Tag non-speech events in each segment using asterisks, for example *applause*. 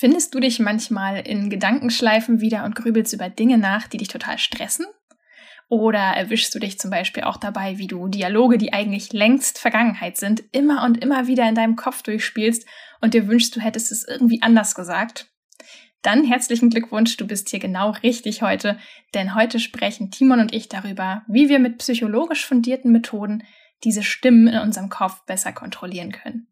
Findest du dich manchmal in Gedankenschleifen wieder und grübelst über Dinge nach, die dich total stressen? Oder erwischst du dich zum Beispiel auch dabei, wie du Dialoge, die eigentlich längst Vergangenheit sind, immer und immer wieder in deinem Kopf durchspielst und dir wünschst, du hättest es irgendwie anders gesagt? Dann herzlichen Glückwunsch, du bist hier genau richtig heute, denn heute sprechen Timon und ich darüber, wie wir mit psychologisch fundierten Methoden diese Stimmen in unserem Kopf besser kontrollieren können.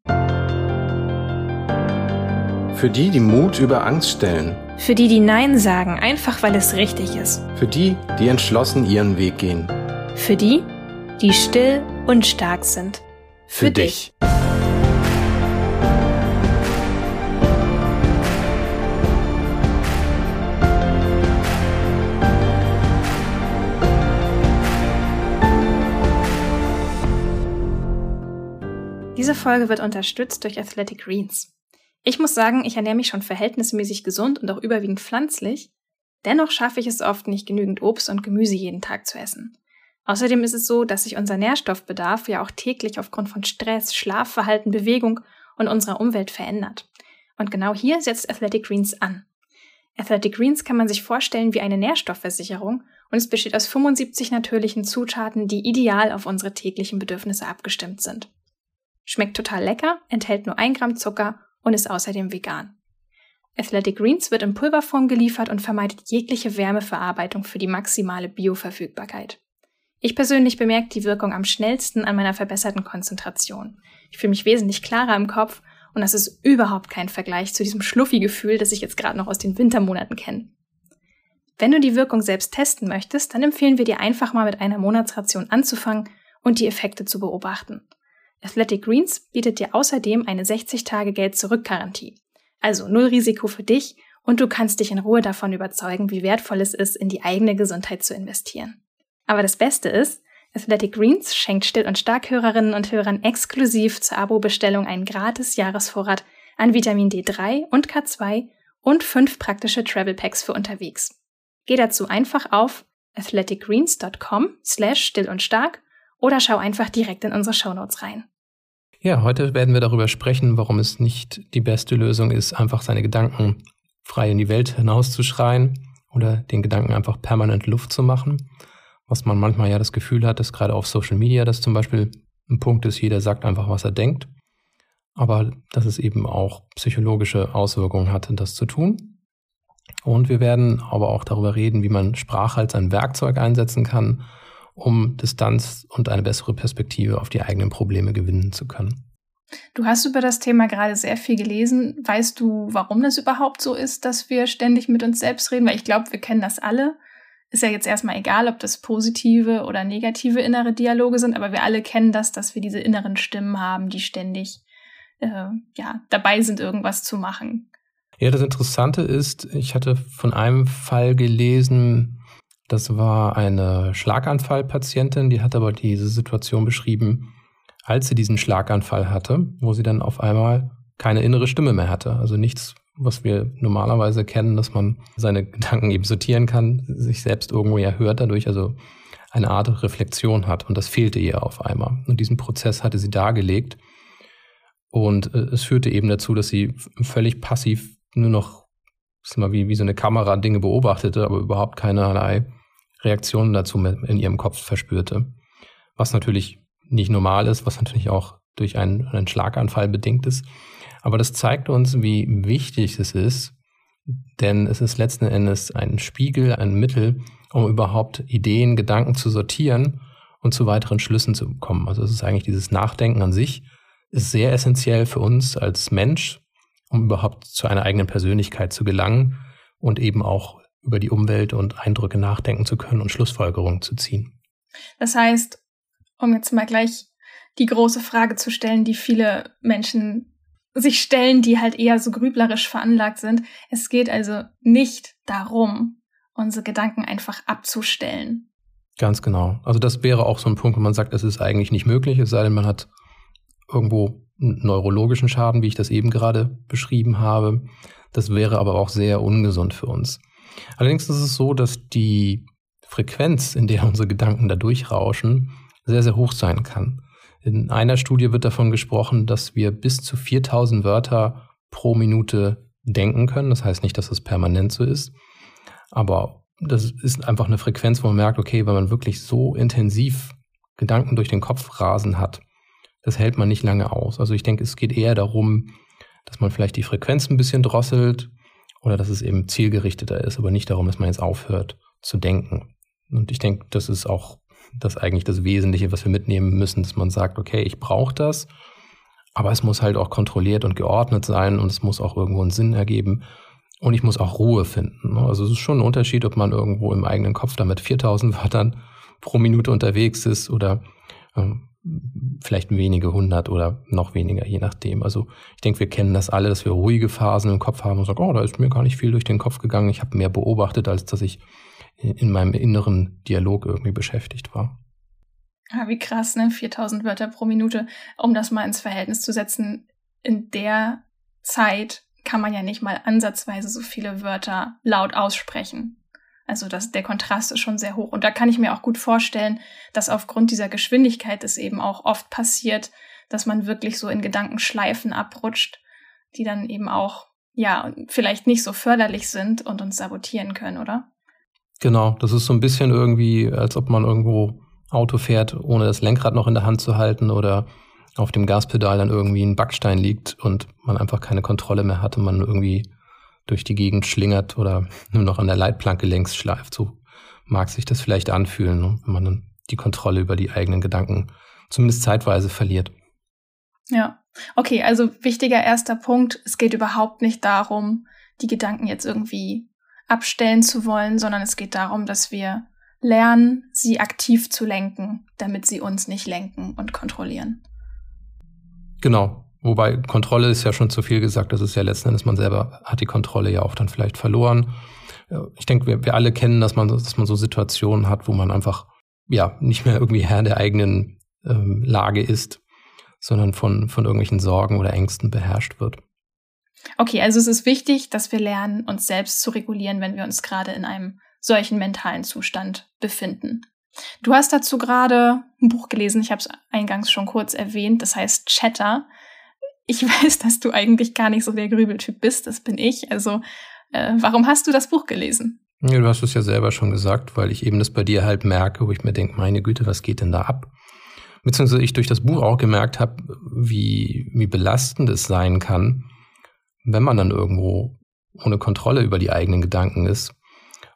Für die, die Mut über Angst stellen. Für die, die Nein sagen, einfach weil es richtig ist. Für die, die entschlossen ihren Weg gehen. Für die, die still und stark sind. Für, Für dich. Diese Folge wird unterstützt durch Athletic Greens. Ich muss sagen, ich ernähre mich schon verhältnismäßig gesund und auch überwiegend pflanzlich. Dennoch schaffe ich es oft nicht, genügend Obst und Gemüse jeden Tag zu essen. Außerdem ist es so, dass sich unser Nährstoffbedarf ja auch täglich aufgrund von Stress, Schlafverhalten, Bewegung und unserer Umwelt verändert. Und genau hier setzt Athletic Greens an. Athletic Greens kann man sich vorstellen wie eine Nährstoffversicherung und es besteht aus 75 natürlichen Zutaten, die ideal auf unsere täglichen Bedürfnisse abgestimmt sind. Schmeckt total lecker, enthält nur ein Gramm Zucker und ist außerdem vegan. Athletic Greens wird in Pulverform geliefert und vermeidet jegliche Wärmeverarbeitung für die maximale Bioverfügbarkeit. Ich persönlich bemerke die Wirkung am schnellsten an meiner verbesserten Konzentration. Ich fühle mich wesentlich klarer im Kopf und das ist überhaupt kein Vergleich zu diesem Schluffi-Gefühl, das ich jetzt gerade noch aus den Wintermonaten kenne. Wenn du die Wirkung selbst testen möchtest, dann empfehlen wir dir einfach mal mit einer Monatsration anzufangen und die Effekte zu beobachten. Athletic Greens bietet dir außerdem eine 60-Tage-Geld-Zurück-Garantie. Also null Risiko für dich und du kannst dich in Ruhe davon überzeugen, wie wertvoll es ist, in die eigene Gesundheit zu investieren. Aber das Beste ist, Athletic Greens schenkt Still- und Starkhörerinnen und Hörern exklusiv zur Abo-Bestellung einen gratis Jahresvorrat an Vitamin D3 und K2 und fünf praktische Travel Packs für unterwegs. Geh dazu einfach auf athleticgreens.com slash still und stark oder schau einfach direkt in unsere Shownotes rein. Ja, heute werden wir darüber sprechen, warum es nicht die beste Lösung ist, einfach seine Gedanken frei in die Welt hinauszuschreien oder den Gedanken einfach permanent Luft zu machen. Was man manchmal ja das Gefühl hat, dass gerade auf Social Media das zum Beispiel ein Punkt ist, jeder sagt einfach, was er denkt. Aber dass es eben auch psychologische Auswirkungen hat, das zu tun. Und wir werden aber auch darüber reden, wie man Sprache als ein Werkzeug einsetzen kann, um Distanz und eine bessere Perspektive auf die eigenen Probleme gewinnen zu können. Du hast über das Thema gerade sehr viel gelesen. Weißt du, warum das überhaupt so ist, dass wir ständig mit uns selbst reden? Weil ich glaube, wir kennen das alle. Ist ja jetzt erstmal egal, ob das positive oder negative innere Dialoge sind, aber wir alle kennen das, dass wir diese inneren Stimmen haben, die ständig äh, ja, dabei sind, irgendwas zu machen. Ja, das Interessante ist, ich hatte von einem Fall gelesen, das war eine Schlaganfallpatientin, die hat aber diese Situation beschrieben, als sie diesen Schlaganfall hatte, wo sie dann auf einmal keine innere Stimme mehr hatte. Also nichts, was wir normalerweise kennen, dass man seine Gedanken eben sortieren kann, sich selbst irgendwo ja hört dadurch, also eine Art Reflexion hat. Und das fehlte ihr auf einmal. Und diesen Prozess hatte sie dargelegt. Und äh, es führte eben dazu, dass sie völlig passiv nur noch mal wie, wie so eine Kamera Dinge beobachtete, aber überhaupt keinerlei Reaktionen dazu in ihrem Kopf verspürte. Was natürlich nicht normal ist, was natürlich auch durch einen, einen Schlaganfall bedingt ist. Aber das zeigt uns, wie wichtig es ist, denn es ist letzten Endes ein Spiegel, ein Mittel, um überhaupt Ideen, Gedanken zu sortieren und zu weiteren Schlüssen zu kommen. Also es ist eigentlich dieses Nachdenken an sich, ist sehr essentiell für uns als Mensch, um überhaupt zu einer eigenen Persönlichkeit zu gelangen und eben auch über die Umwelt und Eindrücke nachdenken zu können und Schlussfolgerungen zu ziehen. Das heißt, um jetzt mal gleich die große Frage zu stellen, die viele Menschen sich stellen, die halt eher so grüblerisch veranlagt sind. Es geht also nicht darum, unsere Gedanken einfach abzustellen. Ganz genau. Also das wäre auch so ein Punkt, wo man sagt, es ist eigentlich nicht möglich, es sei denn, man hat irgendwo einen neurologischen Schaden, wie ich das eben gerade beschrieben habe. Das wäre aber auch sehr ungesund für uns. Allerdings ist es so, dass die Frequenz, in der unsere Gedanken da durchrauschen, sehr, sehr hoch sein kann. In einer Studie wird davon gesprochen, dass wir bis zu 4000 Wörter pro Minute denken können. Das heißt nicht, dass es permanent so ist. Aber das ist einfach eine Frequenz, wo man merkt, okay, wenn man wirklich so intensiv Gedanken durch den Kopf rasen hat, das hält man nicht lange aus. Also ich denke, es geht eher darum, dass man vielleicht die Frequenz ein bisschen drosselt oder dass es eben zielgerichteter ist, aber nicht darum, dass man jetzt aufhört zu denken. Und ich denke, das ist auch das eigentlich das Wesentliche, was wir mitnehmen müssen, dass man sagt, okay, ich brauche das, aber es muss halt auch kontrolliert und geordnet sein und es muss auch irgendwo einen Sinn ergeben und ich muss auch Ruhe finden. Ne? Also es ist schon ein Unterschied, ob man irgendwo im eigenen Kopf damit 4000 Wörtern pro Minute unterwegs ist oder ähm, vielleicht wenige hundert oder noch weniger, je nachdem. Also ich denke, wir kennen das alle, dass wir ruhige Phasen im Kopf haben und sagen, oh, da ist mir gar nicht viel durch den Kopf gegangen. Ich habe mehr beobachtet, als dass ich in meinem inneren Dialog irgendwie beschäftigt war. Ja, wie krass, ne? 4000 Wörter pro Minute. Um das mal ins Verhältnis zu setzen, in der Zeit kann man ja nicht mal ansatzweise so viele Wörter laut aussprechen. Also das, der Kontrast ist schon sehr hoch. Und da kann ich mir auch gut vorstellen, dass aufgrund dieser Geschwindigkeit es eben auch oft passiert, dass man wirklich so in Gedankenschleifen abrutscht, die dann eben auch, ja, vielleicht nicht so förderlich sind und uns sabotieren können, oder? Genau, das ist so ein bisschen irgendwie, als ob man irgendwo Auto fährt, ohne das Lenkrad noch in der Hand zu halten oder auf dem Gaspedal dann irgendwie ein Backstein liegt und man einfach keine Kontrolle mehr hat und man irgendwie durch die Gegend schlingert oder nur noch an der Leitplanke längs schleift. So mag sich das vielleicht anfühlen, ne, wenn man dann die Kontrolle über die eigenen Gedanken zumindest zeitweise verliert. Ja, okay, also wichtiger erster Punkt, es geht überhaupt nicht darum, die Gedanken jetzt irgendwie abstellen zu wollen, sondern es geht darum, dass wir lernen, sie aktiv zu lenken, damit sie uns nicht lenken und kontrollieren. Genau. Wobei Kontrolle ist ja schon zu viel gesagt. Das ist ja letzten Endes, man selber hat die Kontrolle ja auch dann vielleicht verloren. Ich denke, wir, wir alle kennen, dass man, dass man so Situationen hat, wo man einfach ja nicht mehr irgendwie Herr der eigenen ähm, Lage ist, sondern von, von irgendwelchen Sorgen oder Ängsten beherrscht wird. Okay, also es ist wichtig, dass wir lernen, uns selbst zu regulieren, wenn wir uns gerade in einem solchen mentalen Zustand befinden. Du hast dazu gerade ein Buch gelesen, ich habe es eingangs schon kurz erwähnt, das heißt Chatter. Ich *laughs* weiß, dass du eigentlich gar nicht so der Grübeltyp bist, das bin ich. Also äh, warum hast du das Buch gelesen? Ja, du hast es ja selber schon gesagt, weil ich eben das bei dir halt merke, wo ich mir denke, meine Güte, was geht denn da ab? Beziehungsweise ich durch das Buch auch gemerkt habe, wie, wie belastend es sein kann, wenn man dann irgendwo ohne Kontrolle über die eigenen Gedanken ist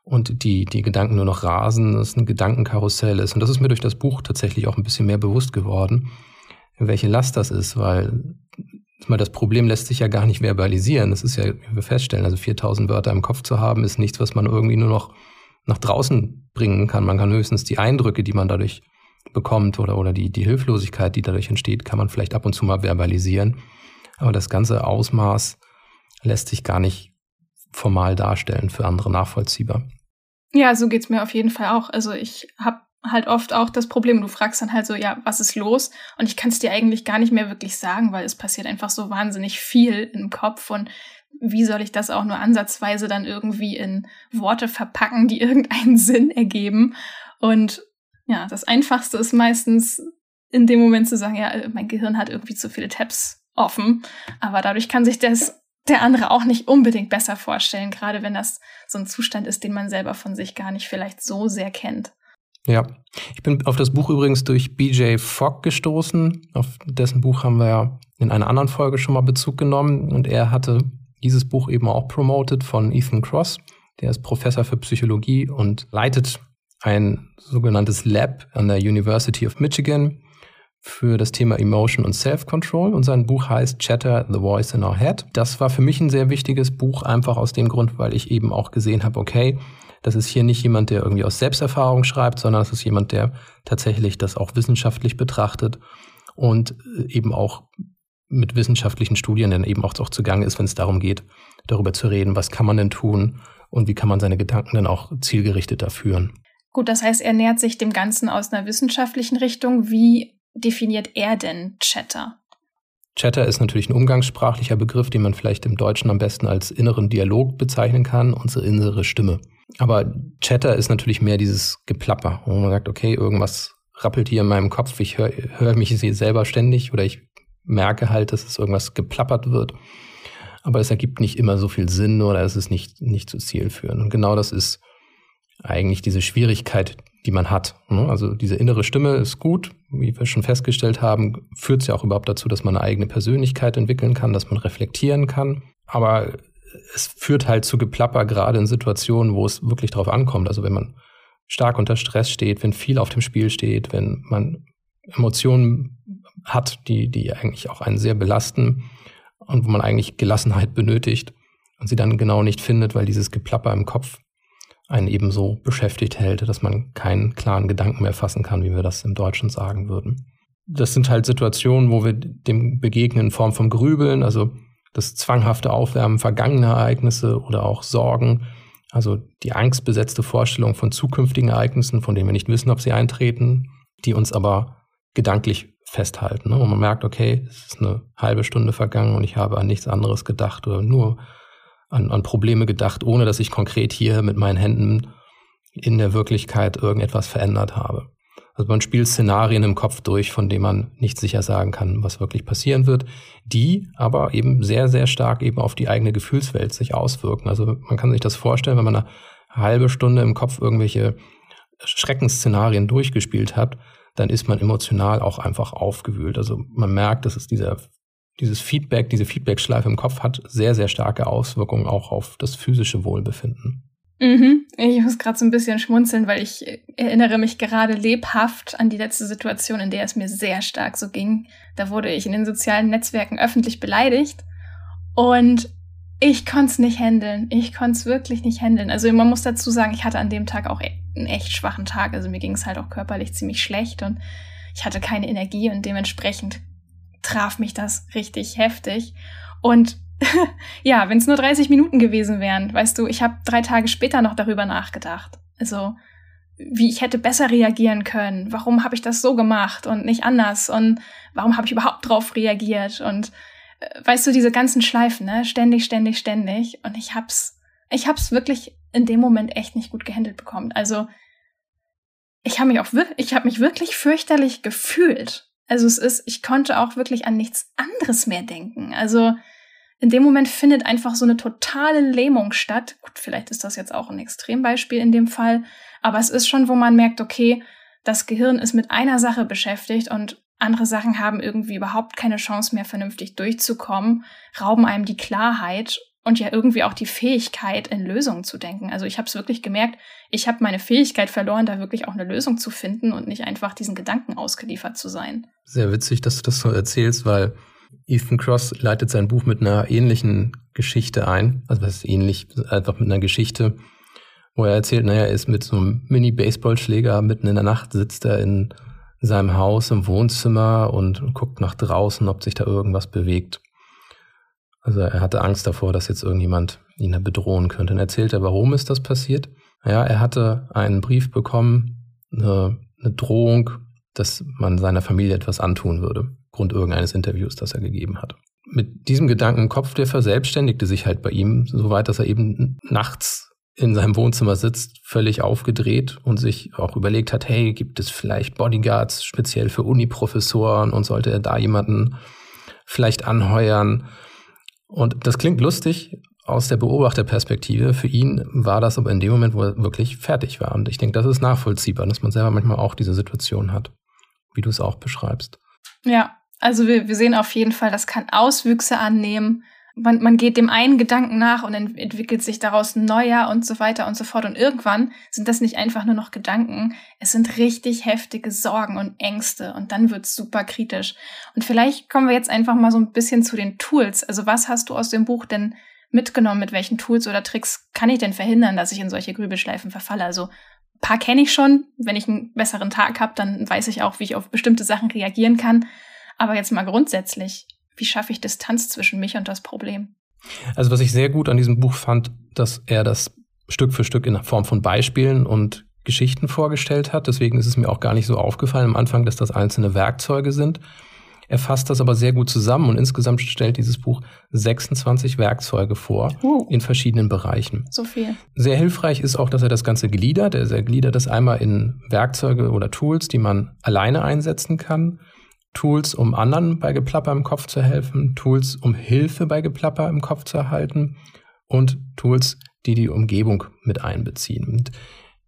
und die, die Gedanken nur noch rasen, dass es ein Gedankenkarussell ist. Und das ist mir durch das Buch tatsächlich auch ein bisschen mehr bewusst geworden, welche Last das ist, weil mal das Problem lässt sich ja gar nicht verbalisieren. Das ist ja, wie wir feststellen, also 4000 Wörter im Kopf zu haben, ist nichts, was man irgendwie nur noch nach draußen bringen kann. Man kann höchstens die Eindrücke, die man dadurch bekommt oder, oder die, die Hilflosigkeit, die dadurch entsteht, kann man vielleicht ab und zu mal verbalisieren. Aber das ganze Ausmaß lässt sich gar nicht formal darstellen, für andere nachvollziehbar. Ja, so geht's mir auf jeden Fall auch. Also ich habe halt oft auch das Problem, du fragst dann halt so, ja, was ist los? Und ich kann es dir eigentlich gar nicht mehr wirklich sagen, weil es passiert einfach so wahnsinnig viel im Kopf und wie soll ich das auch nur ansatzweise dann irgendwie in Worte verpacken, die *laughs* irgendeinen Sinn ergeben? Und ja, das Einfachste ist meistens in dem Moment zu sagen, ja, mein Gehirn hat irgendwie zu viele Tabs offen. Aber dadurch kann sich das der andere auch nicht unbedingt besser vorstellen, gerade wenn das so ein Zustand ist, den man selber von sich gar nicht vielleicht so sehr kennt. Ja, ich bin auf das Buch übrigens durch BJ Fogg gestoßen. Auf dessen Buch haben wir ja in einer anderen Folge schon mal Bezug genommen und er hatte dieses Buch eben auch promoted von Ethan Cross. Der ist Professor für Psychologie und leitet ein sogenanntes Lab an der University of Michigan für das Thema Emotion und Self-Control und sein Buch heißt Chatter, The Voice in Our Head. Das war für mich ein sehr wichtiges Buch, einfach aus dem Grund, weil ich eben auch gesehen habe, okay, das ist hier nicht jemand, der irgendwie aus Selbsterfahrung schreibt, sondern es ist jemand, der tatsächlich das auch wissenschaftlich betrachtet und eben auch mit wissenschaftlichen Studien dann eben auch, auch zugange ist, wenn es darum geht, darüber zu reden, was kann man denn tun und wie kann man seine Gedanken dann auch zielgerichteter führen. Gut, das heißt, er nähert sich dem Ganzen aus einer wissenschaftlichen Richtung. Wie definiert er denn Chatter? Chatter ist natürlich ein umgangssprachlicher Begriff, den man vielleicht im Deutschen am besten als inneren Dialog bezeichnen kann, unsere innere Stimme. Aber Chatter ist natürlich mehr dieses Geplapper, wo man sagt, okay, irgendwas rappelt hier in meinem Kopf, ich höre hör mich selber ständig oder ich merke halt, dass es irgendwas geplappert wird. aber es ergibt nicht immer so viel Sinn oder es ist nicht, nicht zu zielführend. Und genau das ist eigentlich diese Schwierigkeit, die man hat. Ne? Also diese innere Stimme ist gut, wie wir schon festgestellt haben, führt es ja auch überhaupt dazu, dass man eine eigene Persönlichkeit entwickeln kann, dass man reflektieren kann. Aber es führt halt zu Geplapper, gerade in Situationen, wo es wirklich drauf ankommt. Also wenn man stark unter Stress steht, wenn viel auf dem Spiel steht, wenn man Emotionen hat, die, die eigentlich auch einen sehr belasten und wo man eigentlich Gelassenheit benötigt und sie dann genau nicht findet, weil dieses Geplapper im Kopf einen eben so beschäftigt hält, dass man keinen klaren Gedanken mehr fassen kann, wie wir das im Deutschen sagen würden. Das sind halt Situationen, wo wir dem begegnen in Form von Grübeln, also das zwanghafte Aufwärmen vergangener Ereignisse oder auch Sorgen, also die angstbesetzte Vorstellung von zukünftigen Ereignissen, von denen wir nicht wissen, ob sie eintreten, die uns aber gedanklich festhalten. Ne? Und man merkt, okay, es ist eine halbe Stunde vergangen und ich habe an nichts anderes gedacht oder nur an, an Probleme gedacht, ohne dass ich konkret hier mit meinen Händen in der Wirklichkeit irgendetwas verändert habe. Also man spielt Szenarien im Kopf durch, von denen man nicht sicher sagen kann, was wirklich passieren wird, die aber eben sehr, sehr stark eben auf die eigene Gefühlswelt sich auswirken. Also man kann sich das vorstellen, wenn man eine halbe Stunde im Kopf irgendwelche Schreckensszenarien durchgespielt hat, dann ist man emotional auch einfach aufgewühlt. Also man merkt, dass es dieser, dieses Feedback, diese Feedbackschleife im Kopf hat sehr, sehr starke Auswirkungen auch auf das physische Wohlbefinden. Mhm. Ich muss gerade so ein bisschen schmunzeln, weil ich erinnere mich gerade lebhaft an die letzte Situation, in der es mir sehr stark so ging. Da wurde ich in den sozialen Netzwerken öffentlich beleidigt und ich konnte es nicht handeln. Ich konnte es wirklich nicht handeln. Also man muss dazu sagen, ich hatte an dem Tag auch einen echt schwachen Tag. Also mir ging es halt auch körperlich ziemlich schlecht und ich hatte keine Energie und dementsprechend traf mich das richtig heftig. Und *laughs* ja, wenn es nur 30 Minuten gewesen wären, weißt du, ich habe drei Tage später noch darüber nachgedacht. Also wie ich hätte besser reagieren können. Warum habe ich das so gemacht und nicht anders? Und warum habe ich überhaupt drauf reagiert? Und äh, weißt du, diese ganzen Schleifen, ne? Ständig, ständig, ständig. Und ich hab's, ich hab's wirklich in dem Moment echt nicht gut gehandelt bekommen. Also ich habe mich auch wirklich, ich habe mich wirklich fürchterlich gefühlt. Also es ist, ich konnte auch wirklich an nichts anderes mehr denken. Also in dem Moment findet einfach so eine totale Lähmung statt. Gut, vielleicht ist das jetzt auch ein Extrembeispiel in dem Fall, aber es ist schon, wo man merkt, okay, das Gehirn ist mit einer Sache beschäftigt und andere Sachen haben irgendwie überhaupt keine Chance mehr vernünftig durchzukommen, rauben einem die Klarheit und ja irgendwie auch die Fähigkeit, in Lösungen zu denken. Also ich habe es wirklich gemerkt, ich habe meine Fähigkeit verloren, da wirklich auch eine Lösung zu finden und nicht einfach diesen Gedanken ausgeliefert zu sein. Sehr witzig, dass du das so erzählst, weil Ethan Cross leitet sein Buch mit einer ähnlichen Geschichte ein. Also was ist ähnlich? Einfach mit einer Geschichte, wo er erzählt, naja, er ist mit so einem Mini-Baseballschläger mitten in der Nacht, sitzt er in seinem Haus im Wohnzimmer und guckt nach draußen, ob sich da irgendwas bewegt. Also er hatte Angst davor, dass jetzt irgendjemand ihn bedrohen könnte. Und erzählt er, warum ist das passiert? Ja, er hatte einen Brief bekommen, eine, eine Drohung, dass man seiner Familie etwas antun würde. Grund irgendeines Interviews, das er gegeben hat. Mit diesem Gedanken im Kopf, der verselbstständigte sich halt bei ihm, soweit, dass er eben nachts in seinem Wohnzimmer sitzt, völlig aufgedreht und sich auch überlegt hat, hey, gibt es vielleicht Bodyguards speziell für Uniprofessoren und sollte er da jemanden vielleicht anheuern? Und das klingt lustig aus der Beobachterperspektive. Für ihn war das aber in dem Moment, wo er wirklich fertig war. Und ich denke, das ist nachvollziehbar, dass man selber manchmal auch diese Situation hat, wie du es auch beschreibst. Ja, also wir, wir sehen auf jeden Fall, das kann Auswüchse annehmen. Man, man geht dem einen Gedanken nach und ent entwickelt sich daraus ein neuer und so weiter und so fort. Und irgendwann sind das nicht einfach nur noch Gedanken, es sind richtig heftige Sorgen und Ängste und dann wird's super kritisch. Und vielleicht kommen wir jetzt einfach mal so ein bisschen zu den Tools. Also was hast du aus dem Buch denn mitgenommen? Mit welchen Tools oder Tricks kann ich denn verhindern, dass ich in solche Grübelschleifen verfalle? Also paar kenne ich schon. Wenn ich einen besseren Tag habe, dann weiß ich auch, wie ich auf bestimmte Sachen reagieren kann. Aber jetzt mal grundsätzlich, wie schaffe ich Distanz zwischen mich und das Problem? Also was ich sehr gut an diesem Buch fand, dass er das Stück für Stück in Form von Beispielen und Geschichten vorgestellt hat. Deswegen ist es mir auch gar nicht so aufgefallen am Anfang, dass das einzelne Werkzeuge sind. Er fasst das aber sehr gut zusammen und insgesamt stellt dieses Buch 26 Werkzeuge vor uh, in verschiedenen Bereichen. So viel. Sehr hilfreich ist auch, dass er das Ganze gliedert. Er gliedert das einmal in Werkzeuge oder Tools, die man alleine einsetzen kann Tools, um anderen bei Geplapper im Kopf zu helfen, Tools, um Hilfe bei Geplapper im Kopf zu erhalten und Tools, die die Umgebung mit einbeziehen. Und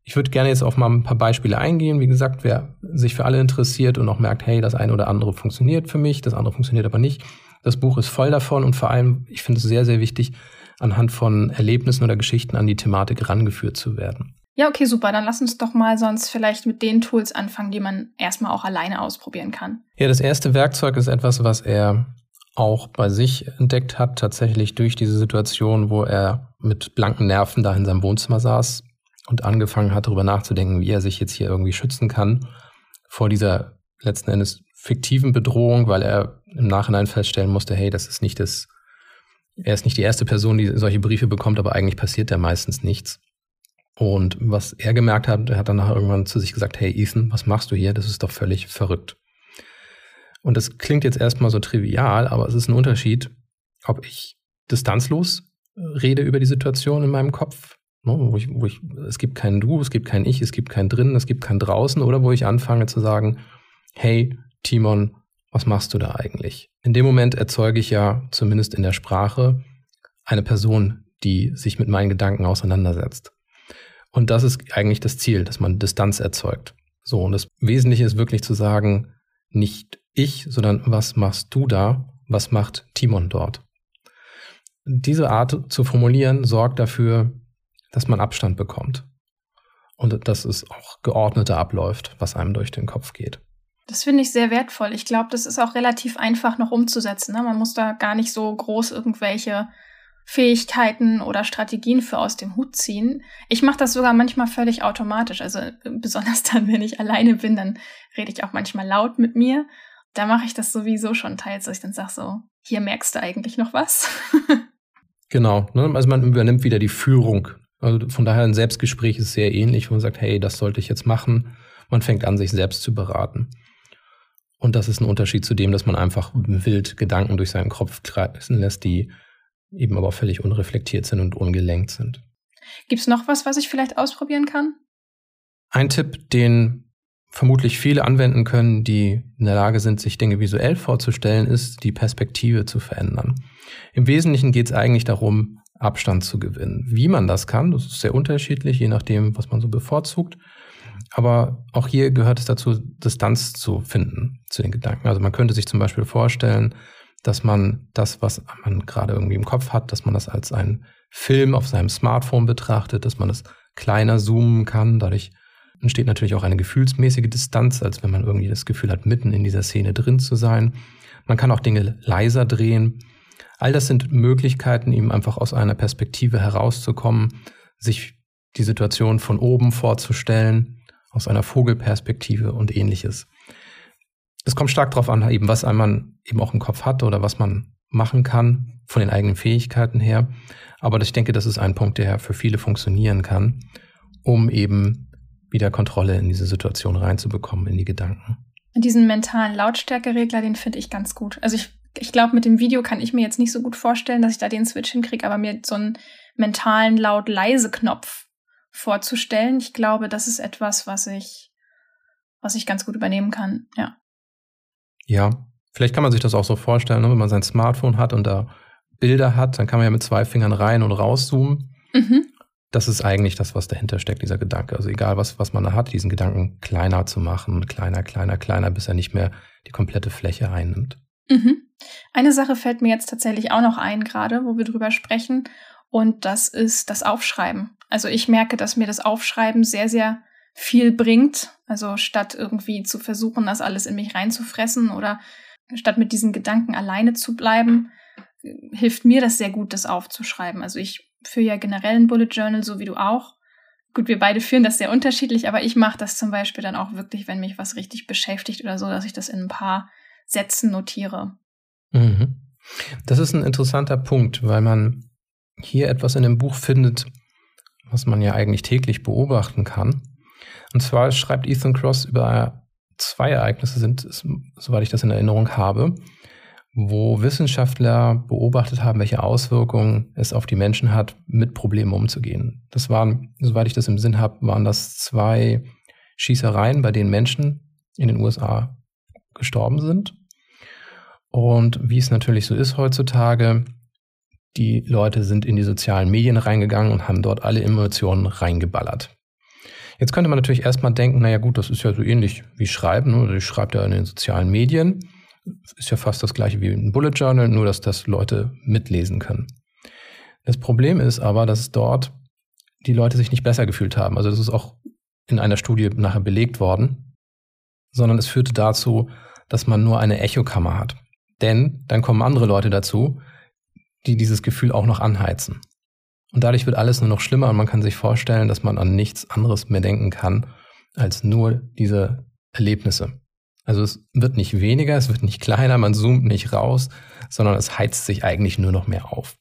ich würde gerne jetzt auf mal ein paar Beispiele eingehen. Wie gesagt, wer sich für alle interessiert und auch merkt, hey, das eine oder andere funktioniert für mich, das andere funktioniert aber nicht. Das Buch ist voll davon und vor allem, ich finde es sehr, sehr wichtig, anhand von Erlebnissen oder Geschichten an die Thematik rangeführt zu werden. Ja, okay, super. Dann lass uns doch mal sonst vielleicht mit den Tools anfangen, die man erstmal auch alleine ausprobieren kann. Ja, das erste Werkzeug ist etwas, was er auch bei sich entdeckt hat, tatsächlich durch diese Situation, wo er mit blanken Nerven da in seinem Wohnzimmer saß und angefangen hat, darüber nachzudenken, wie er sich jetzt hier irgendwie schützen kann vor dieser letzten Endes fiktiven Bedrohung, weil er im Nachhinein feststellen musste, hey, das ist nicht das, er ist nicht die erste Person, die solche Briefe bekommt, aber eigentlich passiert da meistens nichts. Und was er gemerkt hat, er hat dann nachher irgendwann zu sich gesagt, hey Ethan, was machst du hier? Das ist doch völlig verrückt. Und das klingt jetzt erstmal so trivial, aber es ist ein Unterschied, ob ich distanzlos rede über die Situation in meinem Kopf, ne, wo ich, wo ich, es gibt kein Du, es gibt kein Ich, es gibt kein Drinnen, es gibt kein Draußen, oder wo ich anfange zu sagen, hey Timon, was machst du da eigentlich? In dem Moment erzeuge ich ja, zumindest in der Sprache, eine Person, die sich mit meinen Gedanken auseinandersetzt. Und das ist eigentlich das Ziel, dass man Distanz erzeugt. So, und das Wesentliche ist wirklich zu sagen, nicht ich, sondern was machst du da? Was macht Timon dort? Diese Art zu formulieren sorgt dafür, dass man Abstand bekommt. Und dass es auch geordneter abläuft, was einem durch den Kopf geht. Das finde ich sehr wertvoll. Ich glaube, das ist auch relativ einfach noch umzusetzen. Ne? Man muss da gar nicht so groß irgendwelche Fähigkeiten oder Strategien für aus dem Hut ziehen. Ich mache das sogar manchmal völlig automatisch. Also besonders *laughs* dann, wenn ich alleine bin, dann rede ich auch manchmal laut mit mir. Da mache ich das sowieso schon teils, dass ich dann sage so, hier merkst du eigentlich noch was. *laughs* genau, ne? also man übernimmt wieder die Führung. Also von daher ein Selbstgespräch ist sehr ähnlich, wo man sagt, hey, das sollte ich jetzt machen. Man fängt an, sich selbst zu beraten. Und das ist ein Unterschied zu dem, dass man einfach wild Gedanken durch seinen Kopf kreisen lässt, die eben aber völlig unreflektiert sind und ungelenkt sind. Gibt es noch was, was ich vielleicht ausprobieren kann? Ein Tipp, den vermutlich viele anwenden können, die in der Lage sind, sich Dinge visuell vorzustellen, ist, die Perspektive zu verändern. Im Wesentlichen geht es eigentlich darum, Abstand zu gewinnen. Wie man das kann, das ist sehr unterschiedlich, je nachdem, was man so bevorzugt. Aber auch hier gehört es dazu, Distanz zu finden zu den Gedanken. Also man könnte sich zum Beispiel vorstellen, dass man das, was man gerade irgendwie im Kopf hat, dass man das als einen Film auf seinem Smartphone betrachtet, dass man es kleiner zoomen kann. Dadurch entsteht natürlich auch eine gefühlsmäßige Distanz, als wenn man irgendwie das Gefühl hat, mitten in dieser Szene drin zu sein. Man kann auch Dinge leiser drehen. All das sind Möglichkeiten, eben einfach aus einer Perspektive herauszukommen, sich die Situation von oben vorzustellen, aus einer Vogelperspektive und ähnliches es kommt stark darauf an, eben was man eben auch im Kopf hat oder was man machen kann von den eigenen Fähigkeiten her. Aber ich denke, das ist ein Punkt, der für viele funktionieren kann, um eben wieder Kontrolle in diese Situation reinzubekommen, in die Gedanken. Diesen mentalen Lautstärkeregler, den finde ich ganz gut. Also ich, ich glaube, mit dem Video kann ich mir jetzt nicht so gut vorstellen, dass ich da den Switch hinkriege, aber mir so einen mentalen Laut-Leise-Knopf vorzustellen, ich glaube, das ist etwas, was ich, was ich ganz gut übernehmen kann, ja. Ja, vielleicht kann man sich das auch so vorstellen, ne? wenn man sein Smartphone hat und da Bilder hat, dann kann man ja mit zwei Fingern rein und rauszoomen. Mhm. Das ist eigentlich das, was dahinter steckt, dieser Gedanke. Also egal, was, was man da hat, diesen Gedanken kleiner zu machen, kleiner, kleiner, kleiner, bis er nicht mehr die komplette Fläche einnimmt. Mhm. Eine Sache fällt mir jetzt tatsächlich auch noch ein, gerade wo wir drüber sprechen, und das ist das Aufschreiben. Also ich merke, dass mir das Aufschreiben sehr, sehr viel bringt. Also statt irgendwie zu versuchen, das alles in mich reinzufressen oder statt mit diesen Gedanken alleine zu bleiben, hilft mir das sehr gut, das aufzuschreiben. Also ich führe ja generell ein Bullet Journal, so wie du auch. Gut, wir beide führen das sehr unterschiedlich, aber ich mache das zum Beispiel dann auch wirklich, wenn mich was richtig beschäftigt oder so, dass ich das in ein paar Sätzen notiere. Mhm. Das ist ein interessanter Punkt, weil man hier etwas in dem Buch findet, was man ja eigentlich täglich beobachten kann. Und zwar schreibt Ethan Cross über zwei Ereignisse, sind, soweit ich das in Erinnerung habe, wo Wissenschaftler beobachtet haben, welche Auswirkungen es auf die Menschen hat, mit Problemen umzugehen. Das waren, soweit ich das im Sinn habe, waren das zwei Schießereien, bei denen Menschen in den USA gestorben sind. Und wie es natürlich so ist heutzutage, die Leute sind in die sozialen Medien reingegangen und haben dort alle Emotionen reingeballert. Jetzt könnte man natürlich erstmal denken, naja gut, das ist ja so ähnlich wie Schreiben, oder ich schreibe ja in den sozialen Medien. Ist ja fast das gleiche wie ein Bullet Journal, nur dass das Leute mitlesen können. Das Problem ist aber, dass dort die Leute sich nicht besser gefühlt haben. Also das ist auch in einer Studie nachher belegt worden, sondern es führte dazu, dass man nur eine Echokammer hat. Denn dann kommen andere Leute dazu, die dieses Gefühl auch noch anheizen. Und dadurch wird alles nur noch schlimmer und man kann sich vorstellen, dass man an nichts anderes mehr denken kann als nur diese Erlebnisse. Also es wird nicht weniger, es wird nicht kleiner, man zoomt nicht raus, sondern es heizt sich eigentlich nur noch mehr auf.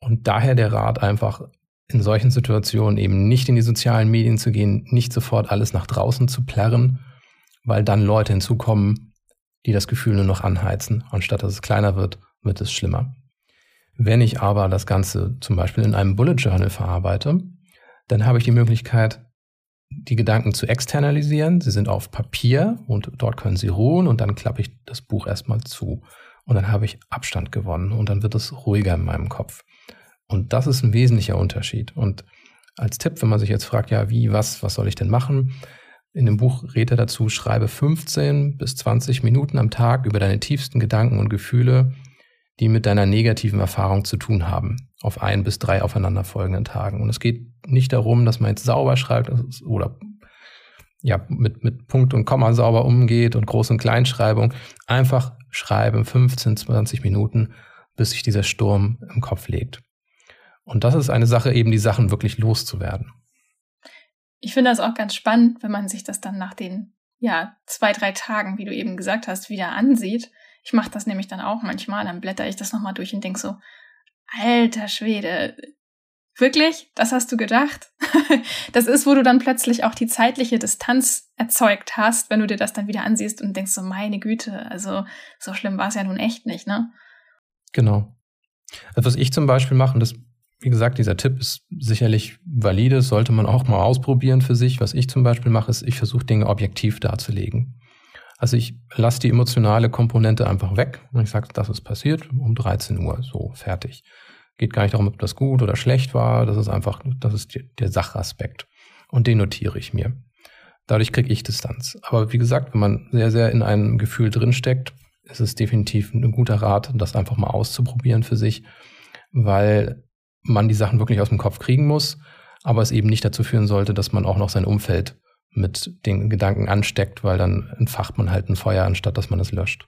Und daher der Rat einfach in solchen Situationen eben nicht in die sozialen Medien zu gehen, nicht sofort alles nach draußen zu plärren, weil dann Leute hinzukommen, die das Gefühl nur noch anheizen. Anstatt dass es kleiner wird, wird es schlimmer. Wenn ich aber das Ganze zum Beispiel in einem Bullet Journal verarbeite, dann habe ich die Möglichkeit, die Gedanken zu externalisieren. Sie sind auf Papier und dort können sie ruhen und dann klappe ich das Buch erstmal zu. Und dann habe ich Abstand gewonnen und dann wird es ruhiger in meinem Kopf. Und das ist ein wesentlicher Unterschied. Und als Tipp, wenn man sich jetzt fragt, ja, wie, was, was soll ich denn machen? In dem Buch rät er dazu, schreibe 15 bis 20 Minuten am Tag über deine tiefsten Gedanken und Gefühle, die mit deiner negativen Erfahrung zu tun haben, auf ein bis drei aufeinanderfolgenden Tagen. Und es geht nicht darum, dass man jetzt sauber schreibt oder ja, mit, mit Punkt und Komma sauber umgeht und Groß- und Kleinschreibung. Einfach schreiben 15, 20 Minuten, bis sich dieser Sturm im Kopf legt. Und das ist eine Sache, eben die Sachen wirklich loszuwerden. Ich finde das auch ganz spannend, wenn man sich das dann nach den ja, zwei, drei Tagen, wie du eben gesagt hast, wieder ansieht. Ich mache das nämlich dann auch manchmal, dann blätter ich das nochmal durch und denk so, alter Schwede, wirklich? Das hast du gedacht? *laughs* das ist, wo du dann plötzlich auch die zeitliche Distanz erzeugt hast, wenn du dir das dann wieder ansiehst und denkst so, meine Güte, also so schlimm war es ja nun echt nicht, ne? Genau. Also was ich zum Beispiel mache, und das wie gesagt, dieser Tipp ist sicherlich valide, sollte man auch mal ausprobieren für sich. Was ich zum Beispiel mache, ist, ich versuche Dinge objektiv darzulegen. Also ich lasse die emotionale Komponente einfach weg und ich sage, das ist passiert um 13 Uhr, so fertig. Geht gar nicht darum, ob das gut oder schlecht war, das ist einfach, das ist der Sachaspekt. Und den notiere ich mir. Dadurch kriege ich Distanz. Aber wie gesagt, wenn man sehr, sehr in einem Gefühl drinsteckt, ist es definitiv ein guter Rat, das einfach mal auszuprobieren für sich, weil man die Sachen wirklich aus dem Kopf kriegen muss, aber es eben nicht dazu führen sollte, dass man auch noch sein Umfeld mit den Gedanken ansteckt, weil dann entfacht man halt ein Feuer, anstatt dass man es löscht.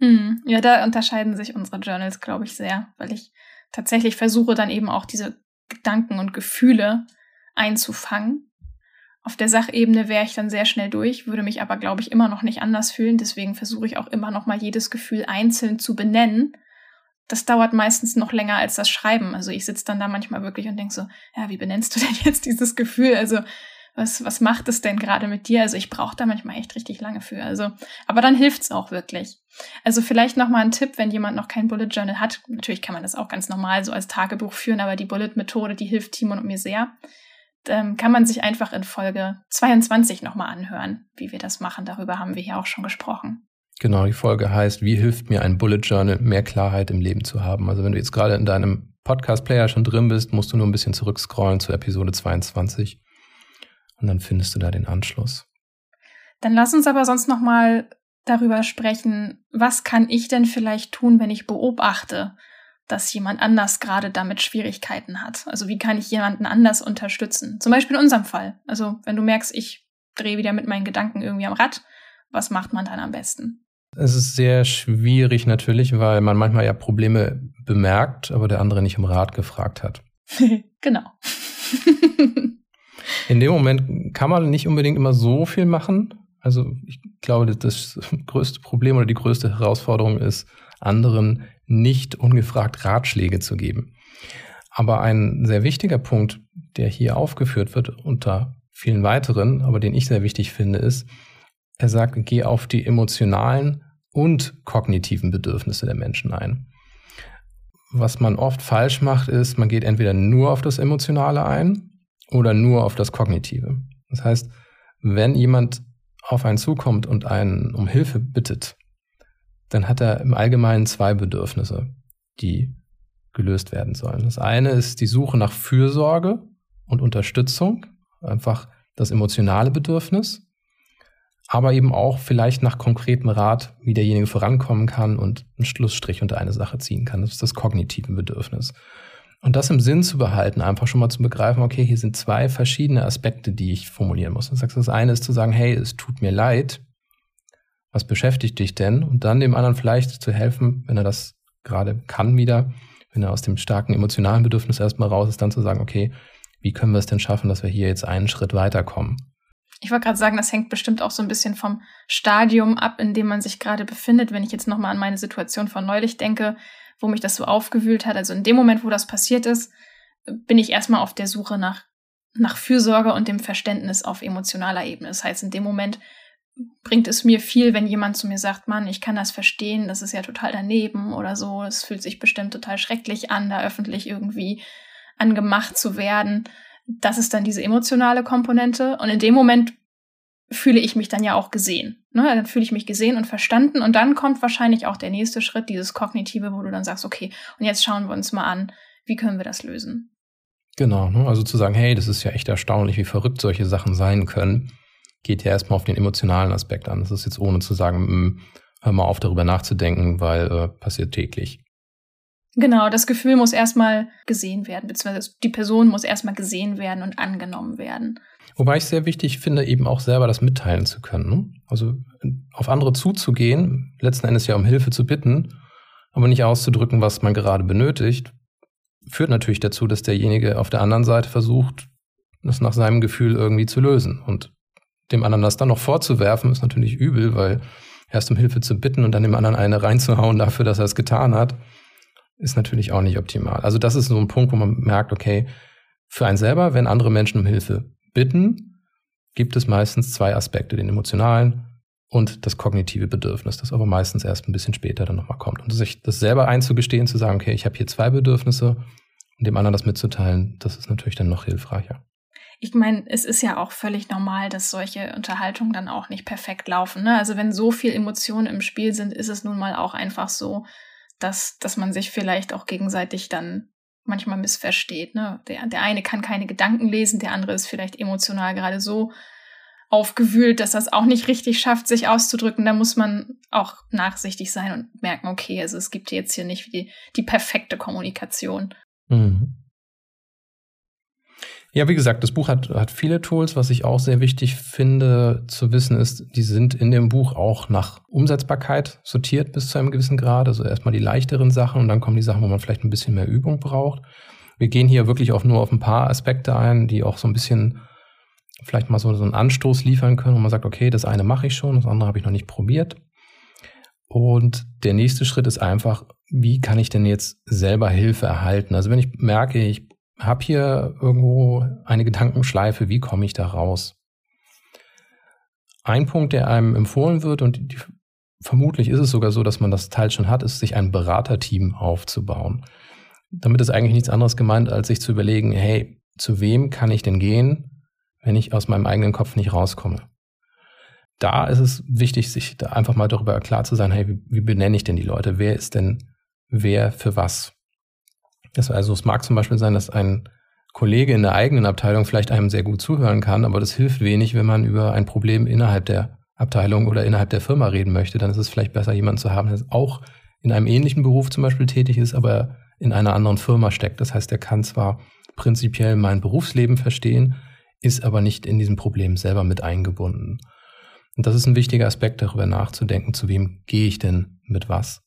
Hm, ja, da unterscheiden sich unsere Journals, glaube ich, sehr, weil ich tatsächlich versuche dann eben auch diese Gedanken und Gefühle einzufangen. Auf der Sachebene wäre ich dann sehr schnell durch, würde mich aber, glaube ich, immer noch nicht anders fühlen. Deswegen versuche ich auch immer noch mal jedes Gefühl einzeln zu benennen das dauert meistens noch länger als das Schreiben. Also ich sitze dann da manchmal wirklich und denke so, ja, wie benennst du denn *laughs* jetzt dieses Gefühl? Also was, was macht es denn gerade mit dir? Also ich brauche da manchmal echt richtig lange für. Also, aber dann hilft's auch wirklich. Also vielleicht noch mal ein Tipp, wenn jemand noch kein Bullet Journal hat. Natürlich kann man das auch ganz normal so als Tagebuch führen, aber die Bullet Methode, die hilft Timon und mir sehr. Ähm, kann man sich einfach in Folge 22 noch mal anhören, wie wir das machen. Darüber haben wir hier auch schon gesprochen. Genau, die Folge heißt, wie hilft mir ein Bullet Journal, mehr Klarheit im Leben zu haben? Also wenn du jetzt gerade in deinem Podcast-Player schon drin bist, musst du nur ein bisschen zurückscrollen zu Episode 22 und dann findest du da den Anschluss. Dann lass uns aber sonst noch mal darüber sprechen, was kann ich denn vielleicht tun, wenn ich beobachte, dass jemand anders gerade damit Schwierigkeiten hat? Also wie kann ich jemanden anders unterstützen? Zum Beispiel in unserem Fall. Also wenn du merkst, ich drehe wieder mit meinen Gedanken irgendwie am Rad, was macht man dann am besten? Es ist sehr schwierig natürlich, weil man manchmal ja Probleme bemerkt, aber der andere nicht im Rat gefragt hat. *laughs* genau. *laughs* In dem Moment kann man nicht unbedingt immer so viel machen. Also ich glaube, das größte Problem oder die größte Herausforderung ist, anderen nicht ungefragt Ratschläge zu geben. Aber ein sehr wichtiger Punkt, der hier aufgeführt wird unter vielen weiteren, aber den ich sehr wichtig finde, ist, er sagt, geh auf die emotionalen und kognitiven Bedürfnisse der Menschen ein. Was man oft falsch macht, ist, man geht entweder nur auf das Emotionale ein oder nur auf das Kognitive. Das heißt, wenn jemand auf einen zukommt und einen um Hilfe bittet, dann hat er im Allgemeinen zwei Bedürfnisse, die gelöst werden sollen. Das eine ist die Suche nach Fürsorge und Unterstützung, einfach das emotionale Bedürfnis, aber eben auch vielleicht nach konkretem Rat, wie derjenige vorankommen kann und einen Schlussstrich unter eine Sache ziehen kann. Das ist das kognitive Bedürfnis. Und das im Sinn zu behalten, einfach schon mal zu begreifen, okay, hier sind zwei verschiedene Aspekte, die ich formulieren muss. Du sagst, das eine ist zu sagen, hey, es tut mir leid. Was beschäftigt dich denn? Und dann dem anderen vielleicht zu helfen, wenn er das gerade kann wieder, wenn er aus dem starken emotionalen Bedürfnis erstmal raus ist, dann zu sagen, okay, wie können wir es denn schaffen, dass wir hier jetzt einen Schritt weiterkommen? Ich wollte gerade sagen, das hängt bestimmt auch so ein bisschen vom Stadium ab, in dem man sich gerade befindet. Wenn ich jetzt nochmal an meine Situation von neulich denke, wo mich das so aufgewühlt hat, also in dem Moment, wo das passiert ist, bin ich erstmal auf der Suche nach, nach Fürsorge und dem Verständnis auf emotionaler Ebene. Das heißt, in dem Moment bringt es mir viel, wenn jemand zu mir sagt, Mann, ich kann das verstehen, das ist ja total daneben oder so, es fühlt sich bestimmt total schrecklich an, da öffentlich irgendwie angemacht zu werden. Das ist dann diese emotionale Komponente. Und in dem Moment fühle ich mich dann ja auch gesehen. Ne? Dann fühle ich mich gesehen und verstanden. Und dann kommt wahrscheinlich auch der nächste Schritt, dieses Kognitive, wo du dann sagst, okay, und jetzt schauen wir uns mal an, wie können wir das lösen. Genau, ne? also zu sagen, hey, das ist ja echt erstaunlich, wie verrückt solche Sachen sein können, geht ja erstmal auf den emotionalen Aspekt an. Das ist jetzt ohne zu sagen, hm, hör mal auf, darüber nachzudenken, weil äh, passiert täglich. Genau, das Gefühl muss erstmal gesehen werden, beziehungsweise die Person muss erstmal gesehen werden und angenommen werden. Wobei ich sehr wichtig finde, eben auch selber das mitteilen zu können. Ne? Also auf andere zuzugehen, letzten Endes ja um Hilfe zu bitten, aber nicht auszudrücken, was man gerade benötigt, führt natürlich dazu, dass derjenige auf der anderen Seite versucht, das nach seinem Gefühl irgendwie zu lösen. Und dem anderen das dann noch vorzuwerfen, ist natürlich übel, weil erst um Hilfe zu bitten und dann dem anderen eine reinzuhauen dafür, dass er es getan hat, ist natürlich auch nicht optimal. Also das ist so ein Punkt, wo man merkt, okay, für einen selber, wenn andere Menschen um Hilfe bitten, gibt es meistens zwei Aspekte, den emotionalen und das kognitive Bedürfnis, das aber meistens erst ein bisschen später dann nochmal kommt. Und sich das selber einzugestehen, zu sagen, okay, ich habe hier zwei Bedürfnisse und dem anderen das mitzuteilen, das ist natürlich dann noch hilfreicher. Ich meine, es ist ja auch völlig normal, dass solche Unterhaltungen dann auch nicht perfekt laufen. Ne? Also wenn so viel Emotionen im Spiel sind, ist es nun mal auch einfach so, dass, dass man sich vielleicht auch gegenseitig dann manchmal missversteht. Ne? Der, der eine kann keine Gedanken lesen, der andere ist vielleicht emotional gerade so aufgewühlt, dass das auch nicht richtig schafft, sich auszudrücken. Da muss man auch nachsichtig sein und merken, okay, also es gibt jetzt hier nicht die, die perfekte Kommunikation. Mhm. Ja, wie gesagt, das Buch hat, hat viele Tools. Was ich auch sehr wichtig finde zu wissen ist, die sind in dem Buch auch nach Umsetzbarkeit sortiert bis zu einem gewissen Grad. Also erstmal die leichteren Sachen und dann kommen die Sachen, wo man vielleicht ein bisschen mehr Übung braucht. Wir gehen hier wirklich auch nur auf ein paar Aspekte ein, die auch so ein bisschen vielleicht mal so, so einen Anstoß liefern können, wo man sagt, okay, das eine mache ich schon, das andere habe ich noch nicht probiert. Und der nächste Schritt ist einfach, wie kann ich denn jetzt selber Hilfe erhalten? Also wenn ich merke, ich habe hier irgendwo eine Gedankenschleife, wie komme ich da raus? Ein Punkt, der einem empfohlen wird, und die, vermutlich ist es sogar so, dass man das Teil schon hat, ist, sich ein Beraterteam aufzubauen. Damit ist eigentlich nichts anderes gemeint, als sich zu überlegen, hey, zu wem kann ich denn gehen, wenn ich aus meinem eigenen Kopf nicht rauskomme? Da ist es wichtig, sich da einfach mal darüber klar zu sein, hey, wie, wie benenne ich denn die Leute? Wer ist denn wer für was? Das, also es mag zum Beispiel sein, dass ein Kollege in der eigenen Abteilung vielleicht einem sehr gut zuhören kann, aber das hilft wenig, wenn man über ein Problem innerhalb der Abteilung oder innerhalb der Firma reden möchte. Dann ist es vielleicht besser, jemanden zu haben, der auch in einem ähnlichen Beruf zum Beispiel tätig ist, aber in einer anderen Firma steckt. Das heißt, er kann zwar prinzipiell mein Berufsleben verstehen, ist aber nicht in diesem Problem selber mit eingebunden. Und das ist ein wichtiger Aspekt, darüber nachzudenken, zu wem gehe ich denn mit was.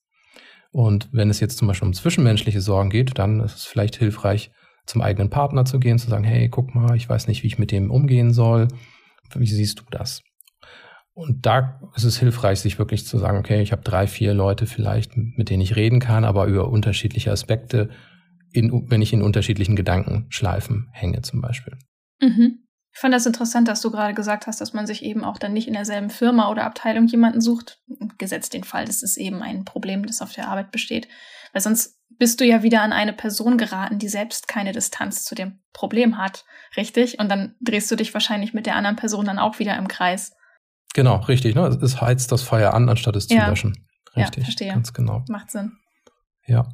Und wenn es jetzt zum Beispiel um zwischenmenschliche Sorgen geht, dann ist es vielleicht hilfreich, zum eigenen Partner zu gehen, zu sagen, hey, guck mal, ich weiß nicht, wie ich mit dem umgehen soll. Wie siehst du das? Und da ist es hilfreich, sich wirklich zu sagen, okay, ich habe drei, vier Leute vielleicht, mit denen ich reden kann, aber über unterschiedliche Aspekte, in, wenn ich in unterschiedlichen Gedankenschleifen hänge zum Beispiel. Mhm. Ich fand das interessant, dass du gerade gesagt hast, dass man sich eben auch dann nicht in derselben Firma oder Abteilung jemanden sucht. Gesetzt den Fall, das ist eben ein Problem, das auf der Arbeit besteht. Weil sonst bist du ja wieder an eine Person geraten, die selbst keine Distanz zu dem Problem hat. Richtig? Und dann drehst du dich wahrscheinlich mit der anderen Person dann auch wieder im Kreis. Genau, richtig. Ne? Es heizt das Feuer an, anstatt es zu ja. löschen. Richtig, ja, verstehe. Ganz genau. Macht Sinn. Ja.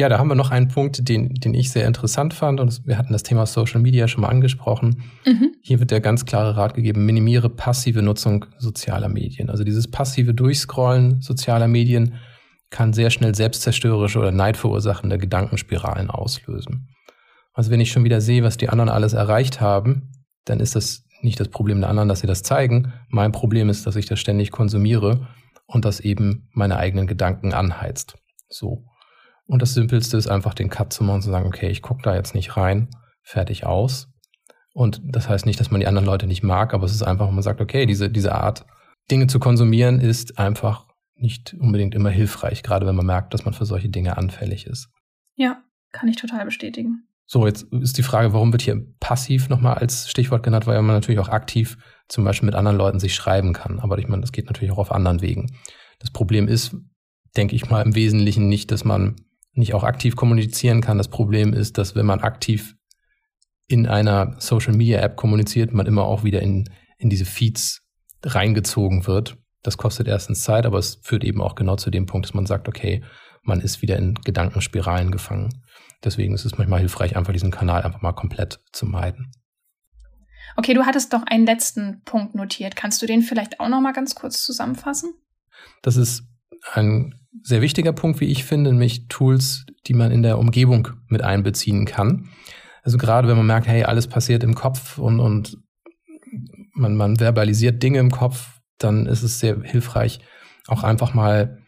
Ja, da haben wir noch einen Punkt, den, den ich sehr interessant fand. Und wir hatten das Thema Social Media schon mal angesprochen. Mhm. Hier wird der ganz klare Rat gegeben, minimiere passive Nutzung sozialer Medien. Also dieses passive Durchscrollen sozialer Medien kann sehr schnell selbstzerstörerische oder neidverursachende Gedankenspiralen auslösen. Also wenn ich schon wieder sehe, was die anderen alles erreicht haben, dann ist das nicht das Problem der anderen, dass sie das zeigen. Mein Problem ist, dass ich das ständig konsumiere und das eben meine eigenen Gedanken anheizt. So. Und das Simpelste ist einfach den Cut zu machen und zu sagen, okay, ich gucke da jetzt nicht rein, fertig aus. Und das heißt nicht, dass man die anderen Leute nicht mag, aber es ist einfach, man sagt, okay, diese, diese Art, Dinge zu konsumieren, ist einfach nicht unbedingt immer hilfreich, gerade wenn man merkt, dass man für solche Dinge anfällig ist. Ja, kann ich total bestätigen. So, jetzt ist die Frage, warum wird hier passiv nochmal als Stichwort genannt, weil man natürlich auch aktiv zum Beispiel mit anderen Leuten sich schreiben kann. Aber ich meine, das geht natürlich auch auf anderen Wegen. Das Problem ist, denke ich mal, im Wesentlichen nicht, dass man nicht auch aktiv kommunizieren kann. Das Problem ist, dass wenn man aktiv in einer Social Media App kommuniziert, man immer auch wieder in, in diese Feeds reingezogen wird. Das kostet erstens Zeit, aber es führt eben auch genau zu dem Punkt, dass man sagt, okay, man ist wieder in Gedankenspiralen gefangen. Deswegen ist es manchmal hilfreich, einfach diesen Kanal einfach mal komplett zu meiden. Okay, du hattest doch einen letzten Punkt notiert. Kannst du den vielleicht auch noch mal ganz kurz zusammenfassen? Das ist ein sehr wichtiger Punkt, wie ich finde, nämlich Tools, die man in der Umgebung mit einbeziehen kann. Also gerade wenn man merkt, hey, alles passiert im Kopf und, und man, man verbalisiert Dinge im Kopf, dann ist es sehr hilfreich, auch einfach mal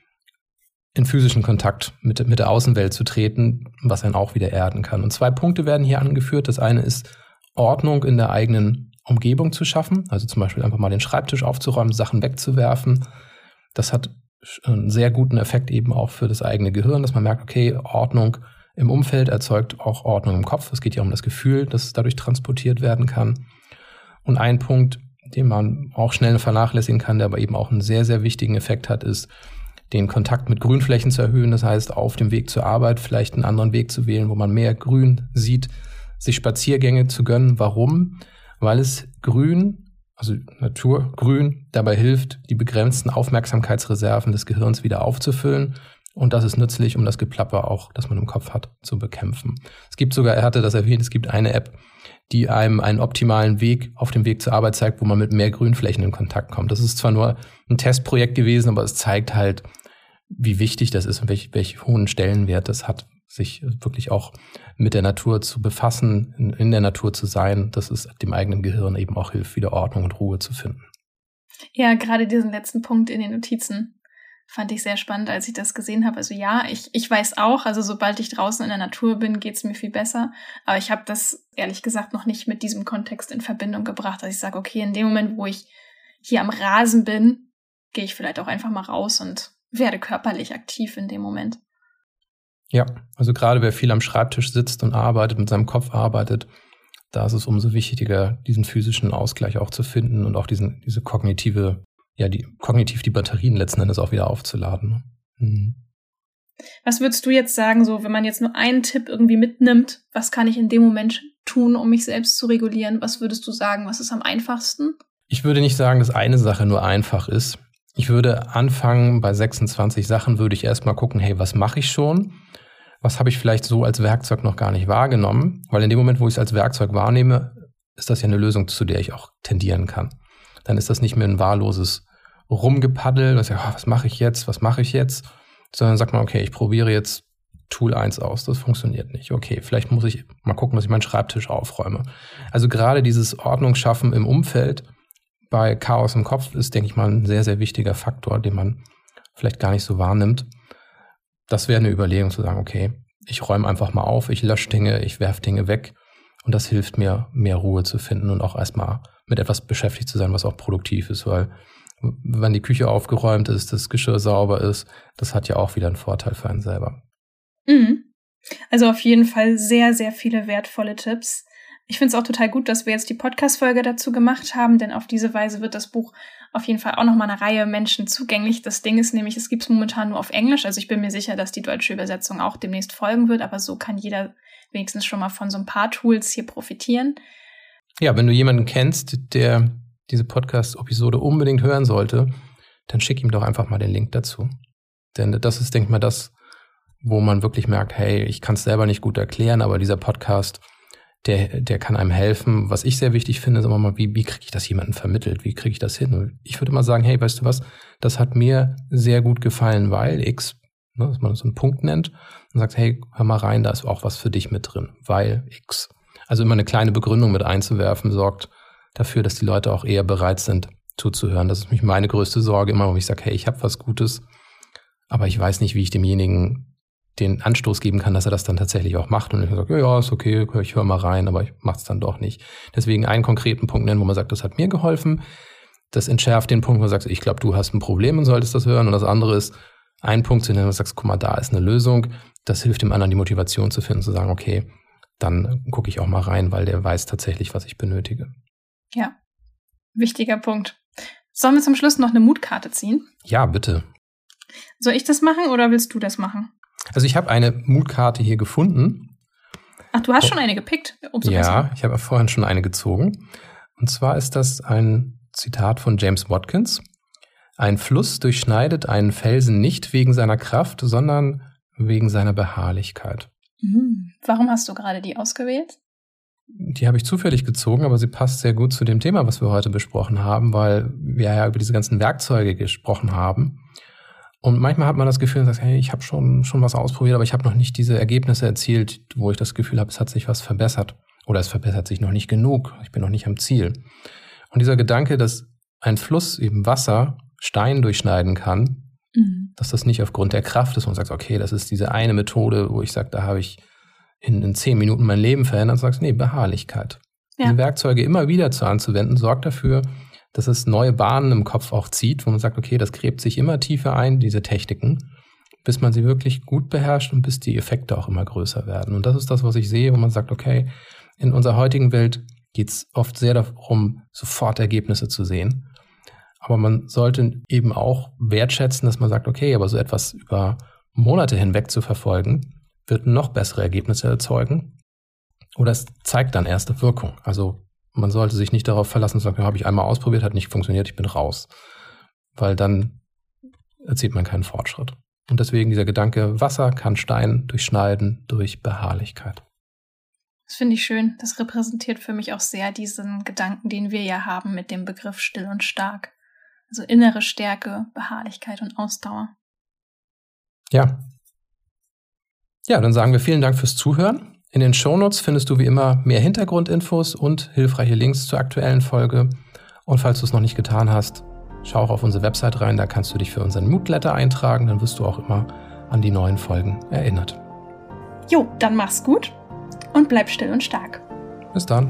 in physischen Kontakt mit, mit der Außenwelt zu treten, was einen auch wieder erden kann. Und zwei Punkte werden hier angeführt. Das eine ist, Ordnung in der eigenen Umgebung zu schaffen, also zum Beispiel einfach mal den Schreibtisch aufzuräumen, Sachen wegzuwerfen. Das hat einen sehr guten Effekt eben auch für das eigene Gehirn, dass man merkt, okay, Ordnung im Umfeld erzeugt auch Ordnung im Kopf. Es geht ja um das Gefühl, das dadurch transportiert werden kann. Und ein Punkt, den man auch schnell vernachlässigen kann, der aber eben auch einen sehr, sehr wichtigen Effekt hat, ist, den Kontakt mit Grünflächen zu erhöhen. Das heißt, auf dem Weg zur Arbeit vielleicht einen anderen Weg zu wählen, wo man mehr Grün sieht, sich Spaziergänge zu gönnen. Warum? Weil es Grün also Naturgrün, dabei hilft, die begrenzten Aufmerksamkeitsreserven des Gehirns wieder aufzufüllen. Und das ist nützlich, um das Geplapper auch, das man im Kopf hat, zu bekämpfen. Es gibt sogar, er hatte das erwähnt, es gibt eine App, die einem einen optimalen Weg auf dem Weg zur Arbeit zeigt, wo man mit mehr Grünflächen in Kontakt kommt. Das ist zwar nur ein Testprojekt gewesen, aber es zeigt halt, wie wichtig das ist und welch, welch hohen Stellenwert das hat sich wirklich auch mit der Natur zu befassen, in, der Natur zu sein, dass es dem eigenen Gehirn eben auch hilft, wieder Ordnung und Ruhe zu finden. Ja, gerade diesen letzten Punkt in den Notizen fand ich sehr spannend, als ich das gesehen habe. Also ja, ich, ich weiß auch, also sobald ich draußen in der Natur bin, geht's mir viel besser. Aber ich habe das ehrlich gesagt noch nicht mit diesem Kontext in Verbindung gebracht, dass ich sage, okay, in dem Moment, wo ich hier am Rasen bin, gehe ich vielleicht auch einfach mal raus und werde körperlich aktiv in dem Moment. Ja, also gerade wer viel am Schreibtisch sitzt und arbeitet, mit seinem Kopf arbeitet, da ist es umso wichtiger, diesen physischen Ausgleich auch zu finden und auch diesen, diese kognitive, ja, die, kognitiv die Batterien letzten Endes auch wieder aufzuladen. Ne? Mhm. Was würdest du jetzt sagen, so, wenn man jetzt nur einen Tipp irgendwie mitnimmt, was kann ich in dem Moment tun, um mich selbst zu regulieren? Was würdest du sagen, was ist am einfachsten? Ich würde nicht sagen, dass eine Sache nur einfach ist. Ich würde anfangen, bei 26 Sachen würde ich erstmal gucken, hey, was mache ich schon? Was habe ich vielleicht so als Werkzeug noch gar nicht wahrgenommen? Weil in dem Moment, wo ich es als Werkzeug wahrnehme, ist das ja eine Lösung, zu der ich auch tendieren kann. Dann ist das nicht mehr ein wahlloses Rumgepaddel, was, ja, oh, was mache ich jetzt, was mache ich jetzt, sondern sagt man, okay, ich probiere jetzt Tool 1 aus, das funktioniert nicht. Okay, vielleicht muss ich mal gucken, dass ich meinen Schreibtisch aufräume. Also gerade dieses Ordnungsschaffen im Umfeld bei Chaos im Kopf ist, denke ich mal, ein sehr, sehr wichtiger Faktor, den man vielleicht gar nicht so wahrnimmt das wäre eine Überlegung zu sagen, okay, ich räume einfach mal auf, ich lösche Dinge, ich werfe Dinge weg und das hilft mir, mehr Ruhe zu finden und auch erstmal mit etwas beschäftigt zu sein, was auch produktiv ist, weil wenn die Küche aufgeräumt ist, das Geschirr sauber ist, das hat ja auch wieder einen Vorteil für einen selber. Mhm. Also auf jeden Fall sehr, sehr viele wertvolle Tipps. Ich finde es auch total gut, dass wir jetzt die Podcast-Folge dazu gemacht haben, denn auf diese Weise wird das Buch auf jeden Fall auch noch mal eine Reihe Menschen zugänglich. Das Ding ist nämlich, es gibt es momentan nur auf Englisch. Also ich bin mir sicher, dass die deutsche Übersetzung auch demnächst folgen wird, aber so kann jeder wenigstens schon mal von so ein paar Tools hier profitieren. Ja, wenn du jemanden kennst, der diese Podcast-Episode unbedingt hören sollte, dann schick ihm doch einfach mal den Link dazu. Denn das ist, denke ich mal, das, wo man wirklich merkt, hey, ich kann es selber nicht gut erklären, aber dieser Podcast, der, der kann einem helfen. Was ich sehr wichtig finde, ist immer mal, wie, wie kriege ich das jemandem vermittelt? Wie kriege ich das hin? Und ich würde mal sagen, hey, weißt du was, das hat mir sehr gut gefallen, weil X, ne, dass man so einen Punkt nennt und sagt, hey, hör mal rein, da ist auch was für dich mit drin, weil X. Also immer eine kleine Begründung mit einzuwerfen, sorgt dafür, dass die Leute auch eher bereit sind, zuzuhören. Das ist mich meine größte Sorge, immer wo ich sage, hey, ich habe was Gutes, aber ich weiß nicht, wie ich demjenigen den Anstoß geben kann, dass er das dann tatsächlich auch macht. Und ich sage, ja, ja, ist okay, ich höre mal rein, aber ich mache es dann doch nicht. Deswegen einen konkreten Punkt nennen, wo man sagt, das hat mir geholfen. Das entschärft den Punkt, wo man sagt, ich glaube, du hast ein Problem und solltest das hören. Und das andere ist, einen Punkt zu nennen, wo du sagst, guck mal, da ist eine Lösung. Das hilft dem anderen, die Motivation zu finden, zu sagen, okay, dann gucke ich auch mal rein, weil der weiß tatsächlich, was ich benötige. Ja, wichtiger Punkt. Sollen wir zum Schluss noch eine Mutkarte ziehen? Ja, bitte. Soll ich das machen oder willst du das machen? Also ich habe eine Mutkarte hier gefunden. Ach, du hast oh. schon eine gepickt? Umso ja, besser. ich habe vorhin schon eine gezogen. Und zwar ist das ein Zitat von James Watkins. Ein Fluss durchschneidet einen Felsen nicht wegen seiner Kraft, sondern wegen seiner Beharrlichkeit. Mhm. Warum hast du gerade die ausgewählt? Die habe ich zufällig gezogen, aber sie passt sehr gut zu dem Thema, was wir heute besprochen haben, weil wir ja über diese ganzen Werkzeuge gesprochen haben. Und manchmal hat man das Gefühl, dass, hey, ich habe schon, schon was ausprobiert, aber ich habe noch nicht diese Ergebnisse erzielt, wo ich das Gefühl habe, es hat sich was verbessert. Oder es verbessert sich noch nicht genug. Ich bin noch nicht am Ziel. Und dieser Gedanke, dass ein Fluss eben Wasser Stein durchschneiden kann, mhm. dass das nicht aufgrund der Kraft ist und sagst, okay, das ist diese eine Methode, wo ich sage, da habe ich in, in zehn Minuten mein Leben verändert, sagst, nee, Beharrlichkeit. Ja. Diese Werkzeuge immer wieder zu anzuwenden, sorgt dafür, dass es neue Bahnen im Kopf auch zieht, wo man sagt, okay, das gräbt sich immer tiefer ein, diese Techniken, bis man sie wirklich gut beherrscht und bis die Effekte auch immer größer werden. Und das ist das, was ich sehe, wo man sagt, okay, in unserer heutigen Welt geht es oft sehr darum, sofort Ergebnisse zu sehen. Aber man sollte eben auch wertschätzen, dass man sagt, okay, aber so etwas über Monate hinweg zu verfolgen, wird noch bessere Ergebnisse erzeugen. Oder es zeigt dann erste Wirkung. Also man sollte sich nicht darauf verlassen, zu sagen, habe ich einmal ausprobiert, hat nicht funktioniert, ich bin raus. Weil dann erzielt man keinen Fortschritt. Und deswegen dieser Gedanke, Wasser kann Stein durchschneiden durch Beharrlichkeit. Das finde ich schön. Das repräsentiert für mich auch sehr diesen Gedanken, den wir ja haben mit dem Begriff still und stark. Also innere Stärke, Beharrlichkeit und Ausdauer. Ja. Ja, dann sagen wir vielen Dank fürs Zuhören. In den Shownotes findest du wie immer mehr Hintergrundinfos und hilfreiche Links zur aktuellen Folge. Und falls du es noch nicht getan hast, schau auch auf unsere Website rein, da kannst du dich für unseren Moodletter eintragen, dann wirst du auch immer an die neuen Folgen erinnert. Jo, dann mach's gut und bleib still und stark. Bis dann.